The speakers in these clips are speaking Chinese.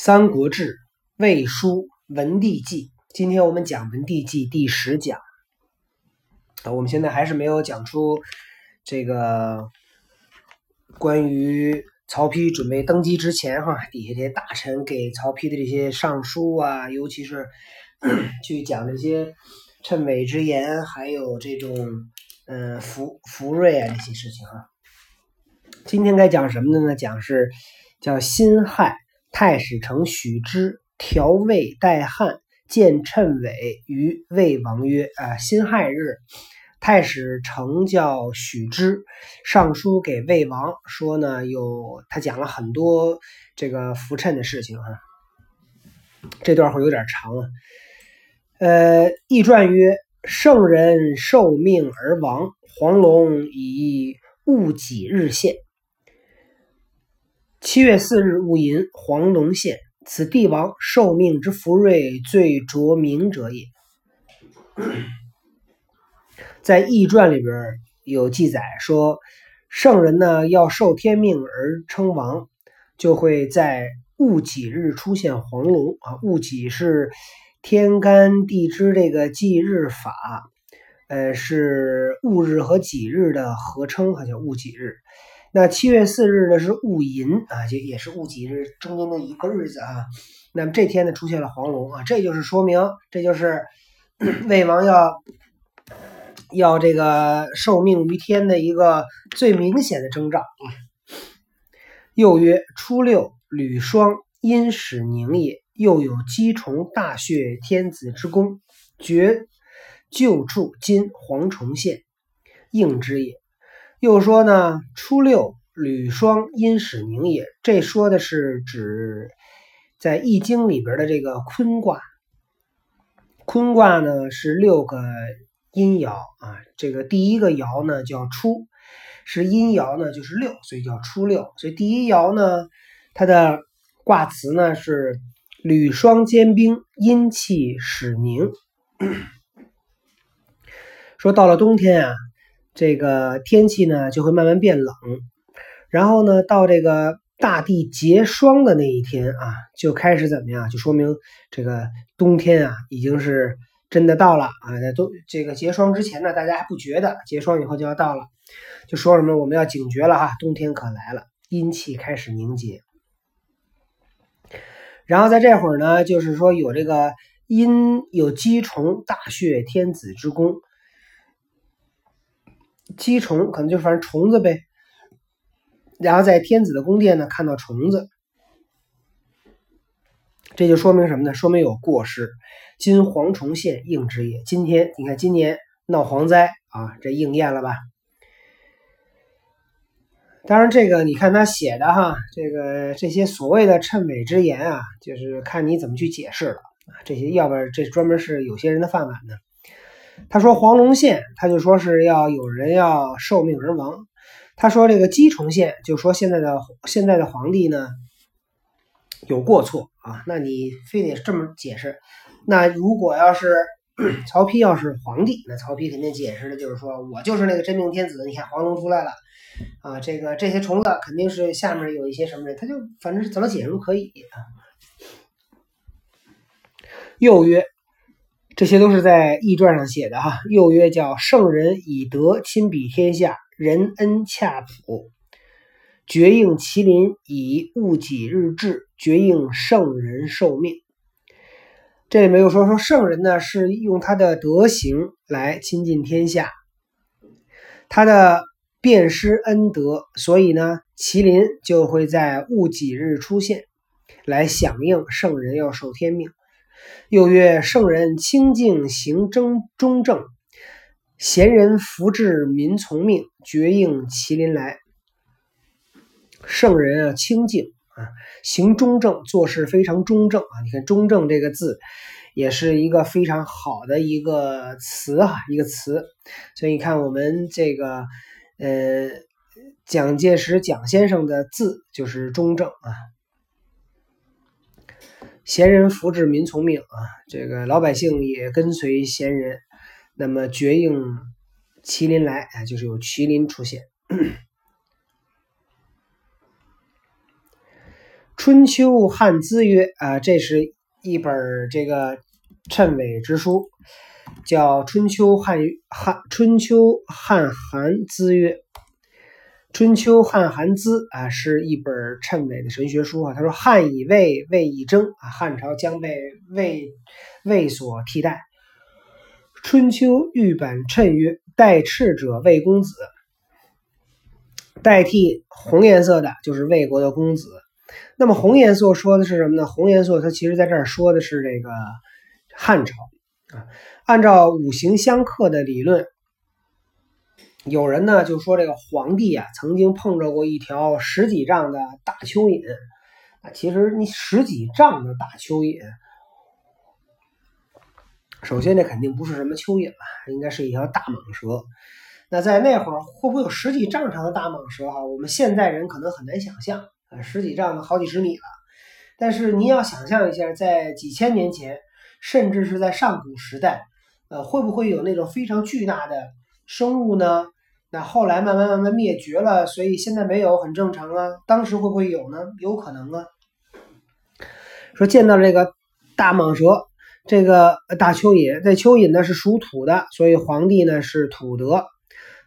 三国志·魏书·文帝纪，今天我们讲文帝纪第十讲。啊，我们现在还是没有讲出这个关于曹丕准备登基之前，哈，底下这些大臣给曹丕的这些上书啊，尤其是 去讲这些谶纬之言，还有这种嗯福福瑞啊这些事情啊。今天该讲什么的呢？讲是叫辛亥。太史丞许之调魏代汉，见谶纬于魏王曰：“啊，辛亥日，太史丞叫许之上书给魏王，说呢，有他讲了很多这个浮谶的事情啊。这段会有点长啊。呃，易传曰：圣人受命而亡，黄龙以戊己日现。”七月四日戊寅，黄龙现。此帝王受命之福瑞，最着名者也。在《易传》里边有记载说，圣人呢要受天命而称王，就会在戊己日出现黄龙啊。戊己是天干地支这个忌日法，呃，是戊日和己日的合称，它叫戊己日。那七月四日呢是戊寅啊，就也是戊己日中间的一个日子啊。那么这天呢出现了黄龙啊，这就是说明，这就是 魏王要要这个受命于天的一个最明显的征兆啊。又曰：初六，履霜，阴始凝也。又有鸡虫大穴天子之功，绝旧处，今蝗虫现，应之也。又说呢，初六履霜，阴始凝也。这说的是指在《易经》里边的这个坤卦。坤卦呢是六个阴爻啊，这个第一个爻呢叫初，是阴爻呢就是六，所以叫初六。所以第一爻呢，它的卦辞呢是履霜坚冰，阴气始凝。说到了冬天啊。这个天气呢就会慢慢变冷，然后呢到这个大地结霜的那一天啊，就开始怎么样？就说明这个冬天啊已经是真的到了啊。在冬这个结霜之前呢，大家还不觉得，结霜以后就要到了，就说什么我们要警觉了哈，冬天可来了，阴气开始凝结。然后在这会儿呢，就是说有这个阴有鸡虫大穴天子之功。鸡虫可能就反正虫子呗，然后在天子的宫殿呢看到虫子，这就说明什么呢？说明有过失。今蝗虫现应之也。今天你看今年闹蝗灾啊，这应验了吧？当然这个你看他写的哈，这个这些所谓的谶纬之言啊，就是看你怎么去解释了啊。这些要不然这专门是有些人的饭碗呢。他说黄龙现，他就说是要有人要受命而亡。他说这个鸡虫现，就说现在的现在的皇帝呢有过错啊。那你非得这么解释？那如果要是曹丕要是皇帝，那曹丕肯定解释的就是说我就是那个真命天子。你看黄龙出来了啊，这个这些虫子肯定是下面有一些什么人，他就反正是怎么解释都可以啊。又曰。这些都是在《易传》上写的哈。又曰：“叫圣人以德亲比天下，仁恩洽普，绝应麒麟以物己日至，绝应圣人受命。”这里面又说说圣人呢是用他的德行来亲近天下，他的遍施恩德，所以呢麒麟就会在戊己日出现，来响应圣人要受天命。又曰：圣人清净行正中正，贤人福至民从命，绝应麒麟来。圣人啊，清净啊，行中正，做事非常中正啊。你看“中正”这个字，也是一个非常好的一个词啊，一个词。所以你看，我们这个呃，蒋介石蒋先生的字就是中正啊。贤人福至民从命啊，这个老百姓也跟随贤人，那么绝应麒麟来啊，就是有麒麟出现。春秋汉资曰》啊，这是一本这个谶纬之书，叫《春秋汉汉春秋汉韩资曰》。春秋汉韩资啊，是一本谶纬的神学书啊。他说：“汉以魏，魏以征啊，汉朝将被魏魏所替代。”春秋玉版谶曰：“代赤者，魏公子。”代替红颜色的就是魏国的公子。那么红颜色说的是什么呢？红颜色它其实在这儿说的是这个汉朝啊。按照五行相克的理论。有人呢就说这个皇帝啊曾经碰着过一条十几丈的大蚯蚓啊，其实你十几丈的大蚯蚓，首先这肯定不是什么蚯蚓了，应该是一条大蟒蛇。那在那会儿会不会有十几丈长的大蟒蛇哈？我们现代人可能很难想象啊，十几丈的好几十米了。但是你要想象一下，在几千年前，甚至是在上古时代，呃，会不会有那种非常巨大的生物呢？那后来慢慢慢慢灭绝了，所以现在没有很正常啊。当时会不会有呢？有可能啊。说见到这个大蟒蛇，这个大蚯蚓，这蚯蚓呢是属土的，所以皇帝呢是土德。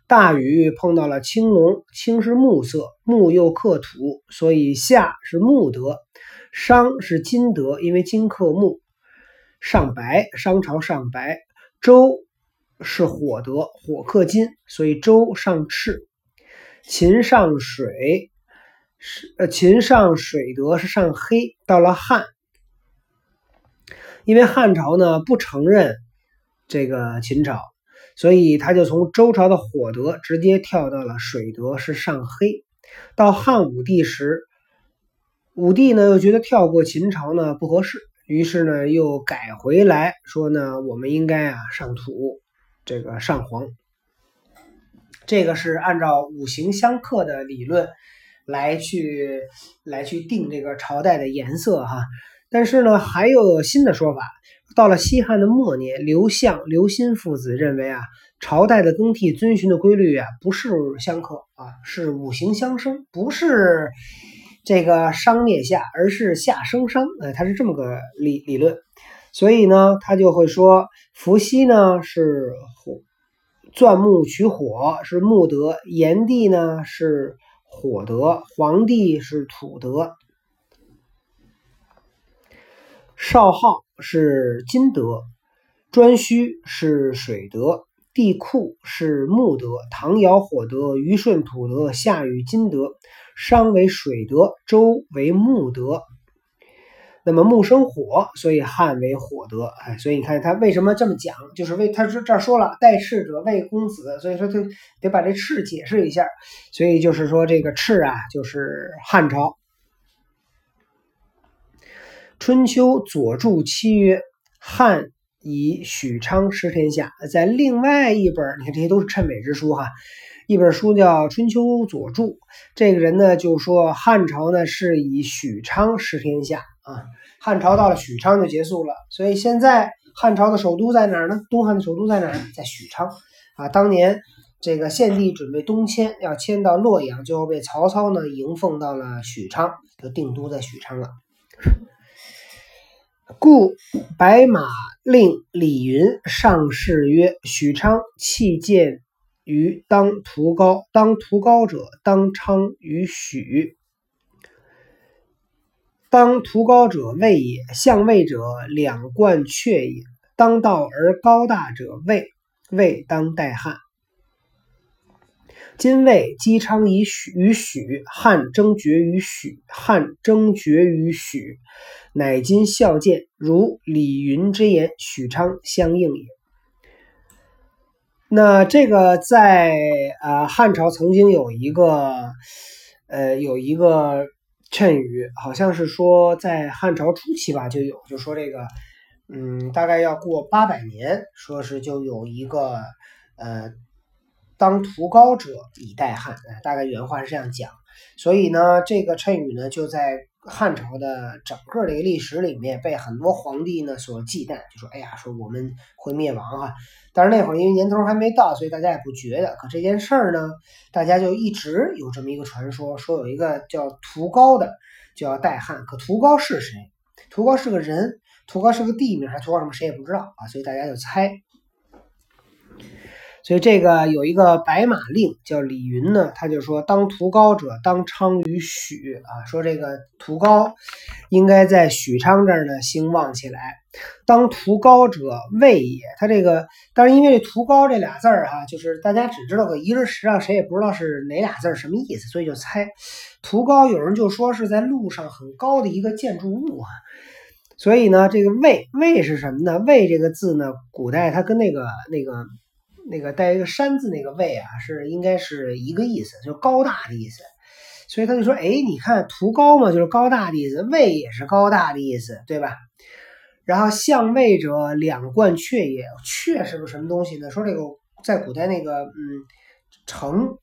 大禹碰到了青龙，青是木色，木又克土，所以夏是木德。商是金德，因为金克木，上白，商朝上白。周。是火德，火克金，所以周上赤。秦上水是呃，秦上水德是上黑。到了汉，因为汉朝呢不承认这个秦朝，所以他就从周朝的火德直接跳到了水德是上黑。到汉武帝时，武帝呢又觉得跳过秦朝呢不合适，于是呢又改回来说呢，我们应该啊上土。这个上皇，这个是按照五行相克的理论来去来去定这个朝代的颜色哈。但是呢，还有新的说法。到了西汉的末年，刘向、刘歆父子认为啊，朝代的更替遵循的规律啊，不是相克啊，是五行相生，不是这个商灭夏，而是夏生商。呃，他是这么个理理论。所以呢，他就会说，伏羲呢是火，钻木取火是木德，炎帝呢是火德，黄帝是土德，少昊是金德，颛顼是水德，帝喾是木德，唐尧火德，虞舜土德，夏禹金德，商为水德，周为木德。那么木生火，所以汉为火德。哎，所以你看他为什么这么讲，就是为他说这儿说了代赤者魏公子，所以说他得把这赤解释一下。所以就是说这个赤啊，就是汉朝。春秋左注七曰：汉以许昌失天下。在另外一本，你看这些都是谶纬之书哈。一本书叫《春秋左注》，这个人呢就说汉朝呢是以许昌失天下。啊，汉朝到了许昌就结束了，所以现在汉朝的首都在哪儿呢？东汉的首都在哪儿？在许昌。啊，当年这个献帝准备东迁，要迁到洛阳，最后被曹操呢迎奉到了许昌，就定都在许昌了。故白马令李云上士曰：“许昌弃建于当涂高，当涂高者，当昌于许。”当图高者位也，相位者两冠阙也。当道而高大者位，位当代汉。今魏姬昌以许与许，汉争绝于许，汉争绝于许，乃今孝见如李云之言，许昌相应也。那这个在呃汉朝曾经有一个呃有一个。谶语好像是说在汉朝初期吧就有，就说这个，嗯，大概要过八百年，说是就有一个，呃，当屠高者以待汉，大概原话是这样讲。所以呢，这个谶语呢就在汉朝的整个这个历史里面被很多皇帝呢所忌惮，就说，哎呀，说我们会灭亡哈。但是那会儿因为年头还没到，所以大家也不觉得。可这件事儿呢，大家就一直有这么一个传说，说有一个叫屠高的，就要代汉。可屠高是谁？屠高是个人，屠高是个地名，还屠高什么谁也不知道啊，所以大家就猜。所以这个有一个白马令叫李云呢，他就说：“当屠高者，当昌于许啊。”说这个屠高应该在许昌这儿呢兴旺起来。当屠高者，魏也。他这个，但是因为这屠高这俩字儿哈，就是大家只知道个一日实际上谁也不知道是哪俩字儿什么意思，所以就猜屠高。有人就说是在路上很高的一个建筑物啊。所以呢，这个魏魏是什么呢？魏这个字呢，古代它跟那个那个。那个带一个山字那个魏啊，是应该是一个意思，就高大的意思。所以他就说，哎，你看图高嘛，就是高大的意思，魏也是高大的意思，对吧？然后相魏者，两冠阙也。阙是个什么东西呢？说这个在古代那个嗯城，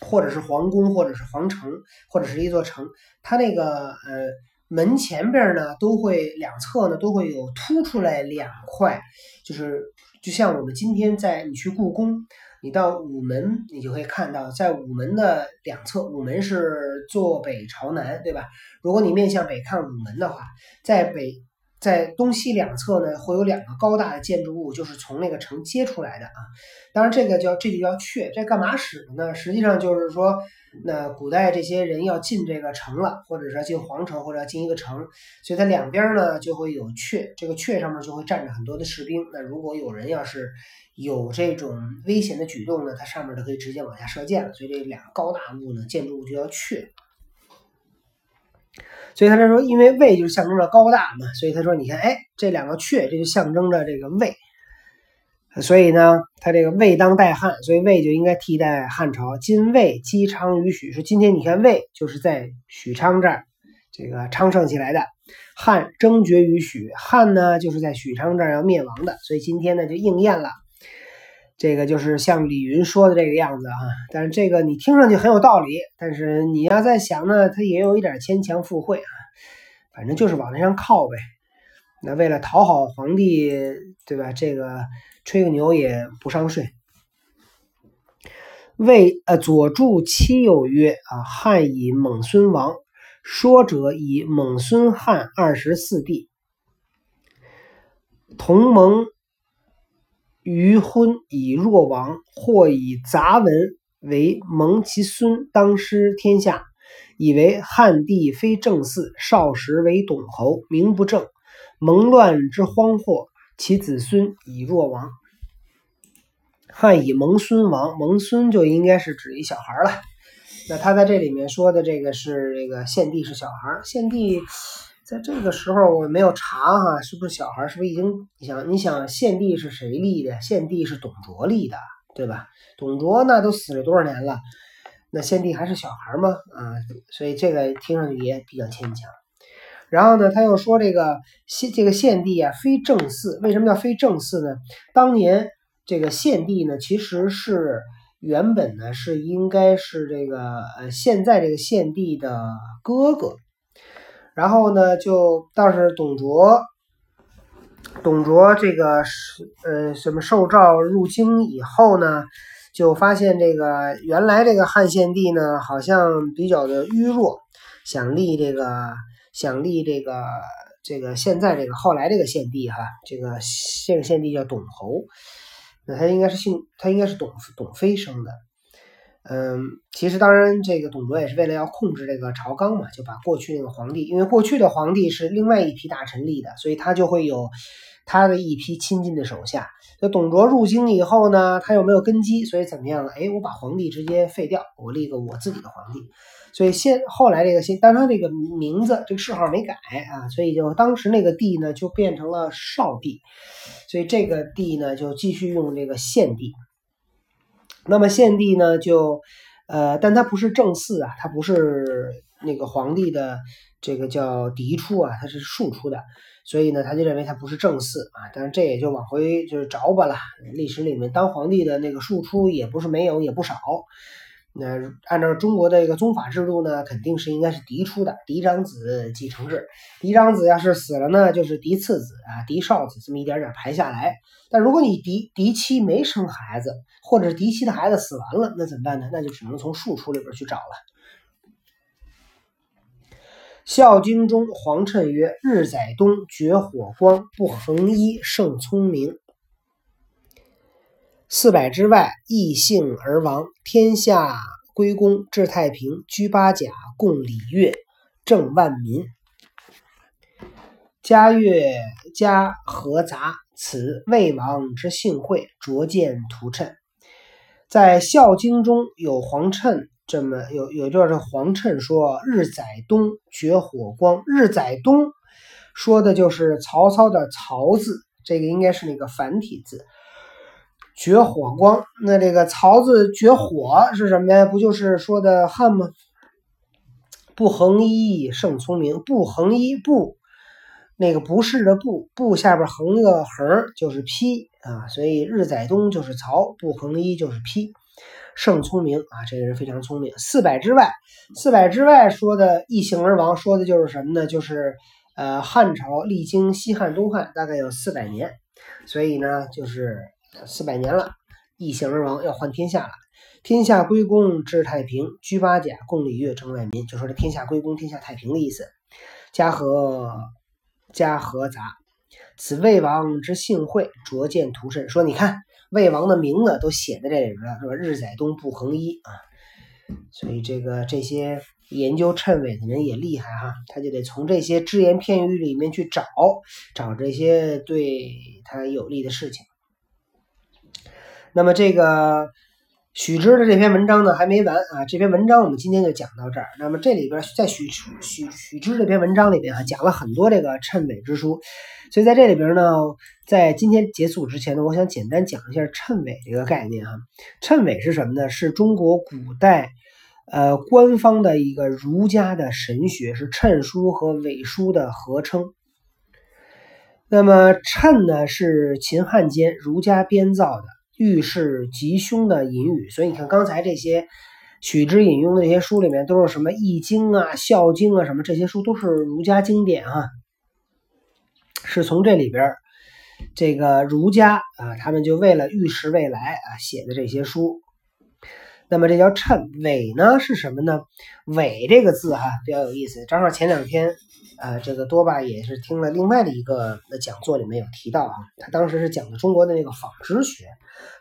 或者是皇宫，或者是皇城，或者是一座城，它那个呃门前边呢，都会两侧呢都会有凸出来两块，就是。就像我们今天在你去故宫，你到午门，你就会看到，在午门的两侧，午门是坐北朝南，对吧？如果你面向北看午门的话，在北。在东西两侧呢，会有两个高大的建筑物，就是从那个城接出来的啊。当然，这个叫这就叫阙，这干嘛使的呢？实际上就是说，那古代这些人要进这个城了，或者是进皇城，或者要进一个城，所以它两边呢就会有阙，这个阙上面就会站着很多的士兵。那如果有人要是有这种危险的举动呢，它上面就可以直接往下射箭了。所以这两个高大物呢，建筑物就叫阙。所以他就说，因为魏就象征着高大嘛，所以他说，你看，哎，这两个阙，这就象征着这个魏。所以呢，他这个魏当代汉，所以魏就应该替代汉朝。今魏姬昌于许，说今天你看魏就是在许昌这儿这个昌盛起来的，汉争绝于许，汉呢就是在许昌这儿要灭亡的，所以今天呢就应验了。这个就是像李云说的这个样子啊，但是这个你听上去很有道理，但是你要再想呢，它也有一点牵强附会啊，反正就是往那上靠呗。那为了讨好皇帝，对吧？这个吹个牛也不上税。魏呃左注七有曰啊，汉以蒙孙王，说者以蒙孙汉二十四帝同盟。于婚以若王，或以杂文为蒙其孙当失天下，以为汉帝非正嗣，少时为董侯，名不正，蒙乱之荒惑，其子孙以若王。汉以蒙孙王，蒙孙就应该是指一小孩了。那他在这里面说的这个是这个献帝是小孩，献帝。在这个时候我没有查哈，是不是小孩？是不是已经？你想，你想献帝是谁立的？献帝是董卓立的，对吧？董卓那都死了多少年了？那献帝还是小孩吗？啊，所以这个听上去也比较牵强。然后呢，他又说这个献这个献帝啊，非正嗣。为什么叫非正嗣呢？当年这个献帝呢，其实是原本呢是应该是这个呃现在这个献帝的哥哥。然后呢，就倒是董卓，董卓这个是呃什么受诏入京以后呢，就发现这个原来这个汉献帝呢好像比较的虚弱，想立这个想立这个这个现在这个后来这个献帝哈，这个这个献帝叫董侯，那他应该是姓他应该是董董妃生的。嗯，其实当然，这个董卓也是为了要控制这个朝纲嘛，就把过去那个皇帝，因为过去的皇帝是另外一批大臣立的，所以他就会有他的一批亲近的手下。那董卓入京以后呢，他又没有根基，所以怎么样呢？哎，我把皇帝直接废掉，我立个我自己的皇帝。所以现后来这个现，但他这个名字这个谥号没改啊，所以就当时那个帝呢就变成了少帝，所以这个帝呢就继续用这个献帝。那么献帝呢，就，呃，但他不是正嗣啊，他不是那个皇帝的这个叫嫡出啊，他是庶出的，所以呢，他就认为他不是正嗣啊。但是这也就往回就是找吧了，历史里面当皇帝的那个庶出也不是没有，也不少。那按照中国的一个宗法制度呢，肯定是应该是嫡出的，嫡长子继承制。嫡长子要是死了呢，就是嫡次子啊，嫡少子这么一点点排下来。但如果你嫡嫡妻没生孩子，或者是嫡妻的孩子死完了，那怎么办呢？那就只能从庶出里边去找了。孝经中黄谶曰：“日载东，绝火光，不横衣，胜聪明。四百之外，异姓而亡。天下归公，治太平，居八甲，共礼乐，正万民。嘉乐嘉和杂，此魏王之幸会，卓见图谶。在《孝经》中有黄谶。”这么有有段是黄谶说：“日载东，绝火光。”日载东说的就是曹操的“曹”字，这个应该是那个繁体字。绝火光，那这个“曹”字绝火是什么呀？不就是说的汉吗？不横衣胜聪明，不横衣不那个不是的不不下边横一个横就是批啊，所以日载东就是曹，不横衣就是批。胜聪明啊，这个人非常聪明。四百之外，四百之外说的一行而亡，说的就是什么呢？就是呃，汉朝历经西汉、东汉，大概有四百年，所以呢，就是四百年了，异姓而亡，要换天下了。天下归公，治太平，居八甲，共礼乐，正万民，就说这天下归公，天下太平的意思。家和家和杂，此魏王之幸会，卓见图甚，说你看。魏王的名字都写在这里边了，是吧？日载东，不横衣啊，所以这个这些研究谶纬的人也厉害哈，他就得从这些只言片语里面去找找这些对他有利的事情。那么这个。许之的这篇文章呢还没完啊！这篇文章我们今天就讲到这儿。那么这里边在许许许之这篇文章里边啊，讲了很多这个谶纬之书。所以在这里边呢，在今天结束之前呢，我想简单讲一下谶纬这个概念啊。谶纬是什么呢？是中国古代呃官方的一个儒家的神学，是谶书和纬书的合称。那么谶呢，是秦汉间儒家编造的。遇事吉凶的隐语，所以你看刚才这些许之引用的这些书里面，都是什么《易经》啊、《孝经》啊，什么这些书都是儒家经典啊，是从这里边这个儒家啊，他们就为了预示未来啊写的这些书。那么这叫谶，纬呢是什么呢？纬这个字哈比较有意思，正好前两天。呃，这个多巴也是听了另外的一个讲座，里面有提到啊，他当时是讲的中国的那个纺织学，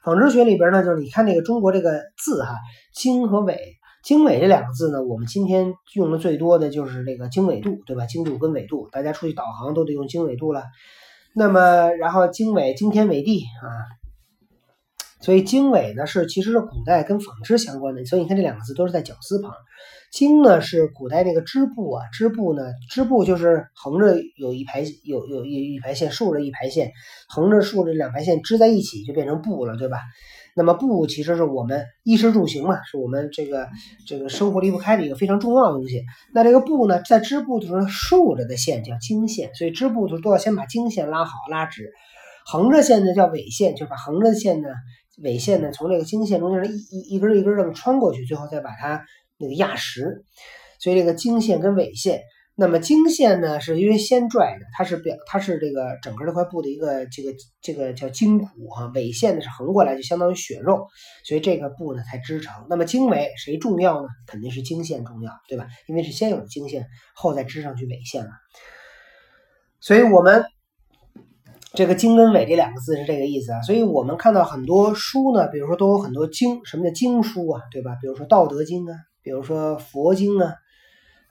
纺织学里边呢，就是你看那个中国这个字哈，经和纬，经纬这两个字呢，我们今天用的最多的就是这个经纬度，对吧？经度跟纬度，大家出去导航都得用经纬度了。那么，然后经纬，经天纬地啊，所以经纬呢是其实是古代跟纺织相关的，所以你看这两个字都是在绞丝旁。经呢是古代那个织布啊，织布呢，织布就是横着有一排，有有一一排线，竖着一排线，横着竖着两排线织在一起就变成布了，对吧？那么布其实是我们衣食住行嘛，是我们这个这个生活离不开的一个非常重要的东西。那这个布呢，在织布的时候竖着的线叫经线，所以织布的时候都要先把经线拉好拉直，横着线呢叫纬线，就把横着线呢纬线呢从这个经线中间一一一根一根这么穿过去，最后再把它。那个压实，所以这个经线跟纬线，那么经线呢，是因为先拽的，它是表，它是这个整个这块布的一个这个这个叫筋骨哈，纬线呢是横过来，就相当于血肉，所以这个布呢才织成。那么经纬谁重要呢？肯定是经线重要，对吧？因为是先有了经线，后再织上去纬线了。所以我们这个经跟纬这两个字是这个意思啊。所以我们看到很多书呢，比如说都有很多经，什么叫经书啊，对吧？比如说《道德经》啊。比如说佛经啊，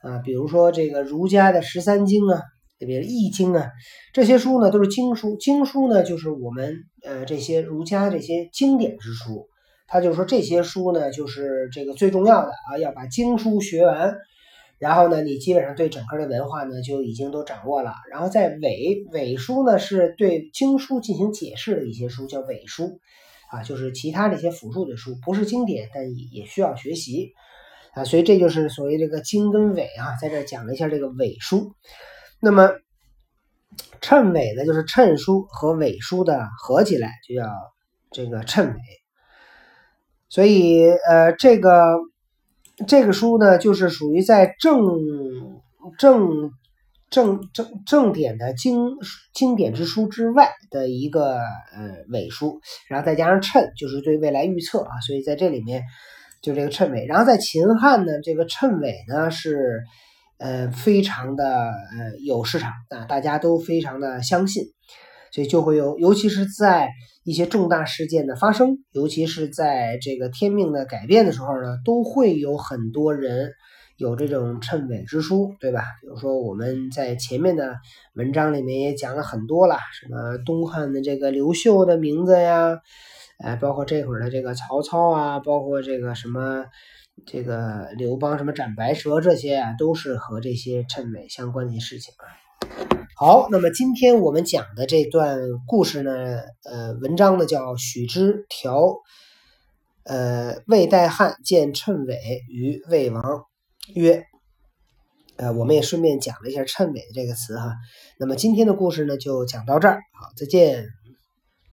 啊，比如说这个儒家的十三经啊，也比如？易经啊，这些书呢都是经书。经书呢就是我们呃这些儒家这些经典之书。他就说这些书呢就是这个最重要的啊，要把经书学完，然后呢你基本上对整个的文化呢就已经都掌握了。然后在伪伪书呢是对经书进行解释的一些书叫伪书啊，就是其他这些辅助的书，不是经典，但也也需要学习。啊，所以这就是所谓这个经跟纬啊，在这讲了一下这个纬书。那么谶纬呢，就是谶书和纬书的合起来，就叫这个谶纬。所以呃，这个这个书呢，就是属于在正正正正正典的经经典之书之外的一个呃纬书，然后再加上谶，就是对未来预测啊。所以在这里面。就这个谶纬，然后在秦汉呢，这个谶纬呢是，呃，非常的呃有市场啊，大家都非常的相信，所以就会有，尤其是在一些重大事件的发生，尤其是在这个天命的改变的时候呢，都会有很多人有这种谶纬之书，对吧？比如说我们在前面的文章里面也讲了很多了，什么东汉的这个刘秀的名字呀，哎，包括这会儿的这个曹操啊，包括这个什么。这个刘邦什么斩白蛇这些啊，都是和这些谶纬相关的事情啊。好，那么今天我们讲的这段故事呢，呃，文章呢叫许之条，呃，魏代汉见谶纬于魏王曰，呃，我们也顺便讲了一下谶纬这个词哈。那么今天的故事呢就讲到这儿，好，再见。